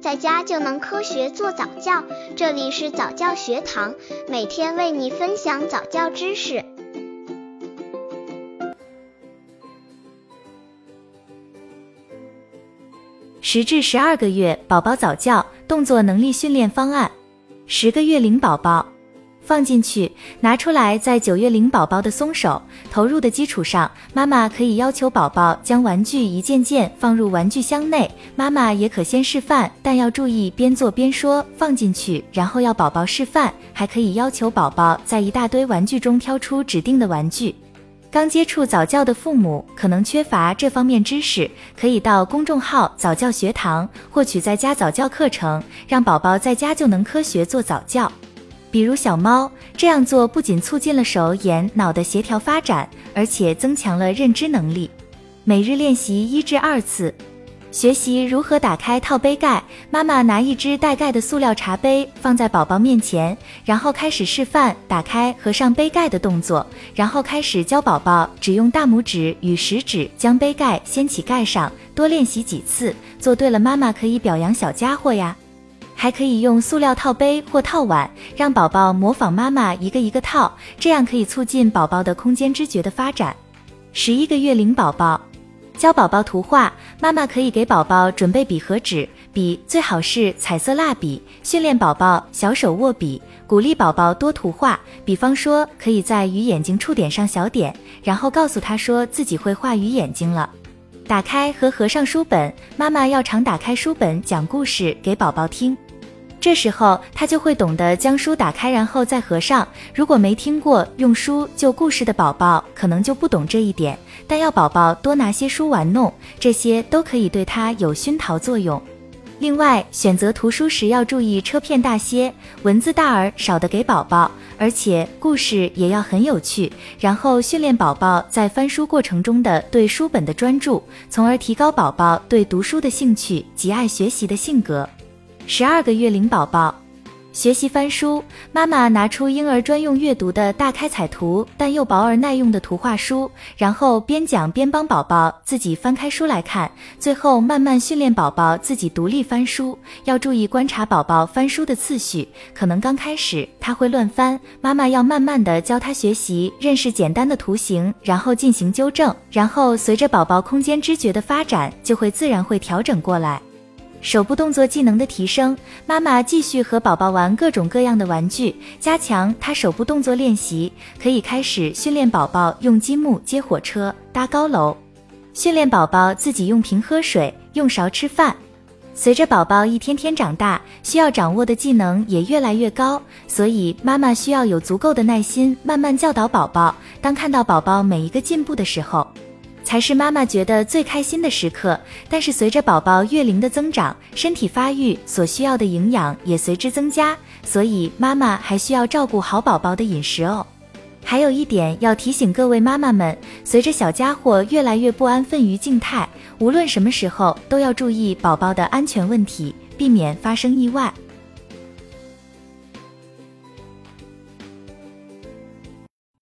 在家就能科学做早教。这里是早教学堂，每天为你分享早教知识。十至十二个月宝宝早教动作能力训练方案，十个月龄宝宝。放进去，拿出来，在九月龄宝宝的松手投入的基础上，妈妈可以要求宝宝将玩具一件件放入玩具箱内。妈妈也可先示范，但要注意边做边说。放进去，然后要宝宝示范，还可以要求宝宝在一大堆玩具中挑出指定的玩具。刚接触早教的父母可能缺乏这方面知识，可以到公众号早教学堂获取在家早教课程，让宝宝在家就能科学做早教。比如小猫这样做，不仅促进了手眼脑的协调发展，而且增强了认知能力。每日练习一至二次，学习如何打开套杯盖。妈妈拿一只带盖的塑料茶杯放在宝宝面前，然后开始示范打开合上杯盖的动作，然后开始教宝宝只用大拇指与食指将杯盖掀起盖上。多练习几次，做对了，妈妈可以表扬小家伙呀。还可以用塑料套杯或套碗，让宝宝模仿妈妈一个一个套，这样可以促进宝宝的空间知觉的发展。十一个月龄宝宝教宝宝图画，妈妈可以给宝宝准备笔和纸，笔最好是彩色蜡笔，训练宝宝小手握笔，鼓励宝宝多图画。比方说，可以在鱼眼睛处点上小点，然后告诉他说自己会画鱼眼睛了。打开和合上书本，妈妈要常打开书本讲故事给宝宝听。这时候他就会懂得将书打开，然后再合上。如果没听过用书救故事的宝宝，可能就不懂这一点。但要宝宝多拿些书玩弄，这些都可以对他有熏陶作用。另外，选择图书时要注意车片大些，文字大而少的给宝宝，而且故事也要很有趣。然后训练宝宝在翻书过程中的对书本的专注，从而提高宝宝对读书的兴趣及爱学习的性格。十二个月龄宝宝学习翻书，妈妈拿出婴儿专用阅读的大开彩图但又薄而耐用的图画书，然后边讲边帮宝宝自己翻开书来看，最后慢慢训练宝宝自己独立翻书。要注意观察宝宝翻书的次序，可能刚开始他会乱翻，妈妈要慢慢的教他学习认识简单的图形，然后进行纠正，然后随着宝宝空间知觉的发展，就会自然会调整过来。手部动作技能的提升，妈妈继续和宝宝玩各种各样的玩具，加强他手部动作练习。可以开始训练宝宝用积木接火车、搭高楼，训练宝宝自己用瓶喝水、用勺吃饭。随着宝宝一天天长大，需要掌握的技能也越来越高，所以妈妈需要有足够的耐心，慢慢教导宝宝。当看到宝宝每一个进步的时候，才是妈妈觉得最开心的时刻。但是随着宝宝月龄的增长，身体发育所需要的营养也随之增加，所以妈妈还需要照顾好宝宝的饮食哦。还有一点要提醒各位妈妈们，随着小家伙越来越不安分于静态，无论什么时候都要注意宝宝的安全问题，避免发生意外。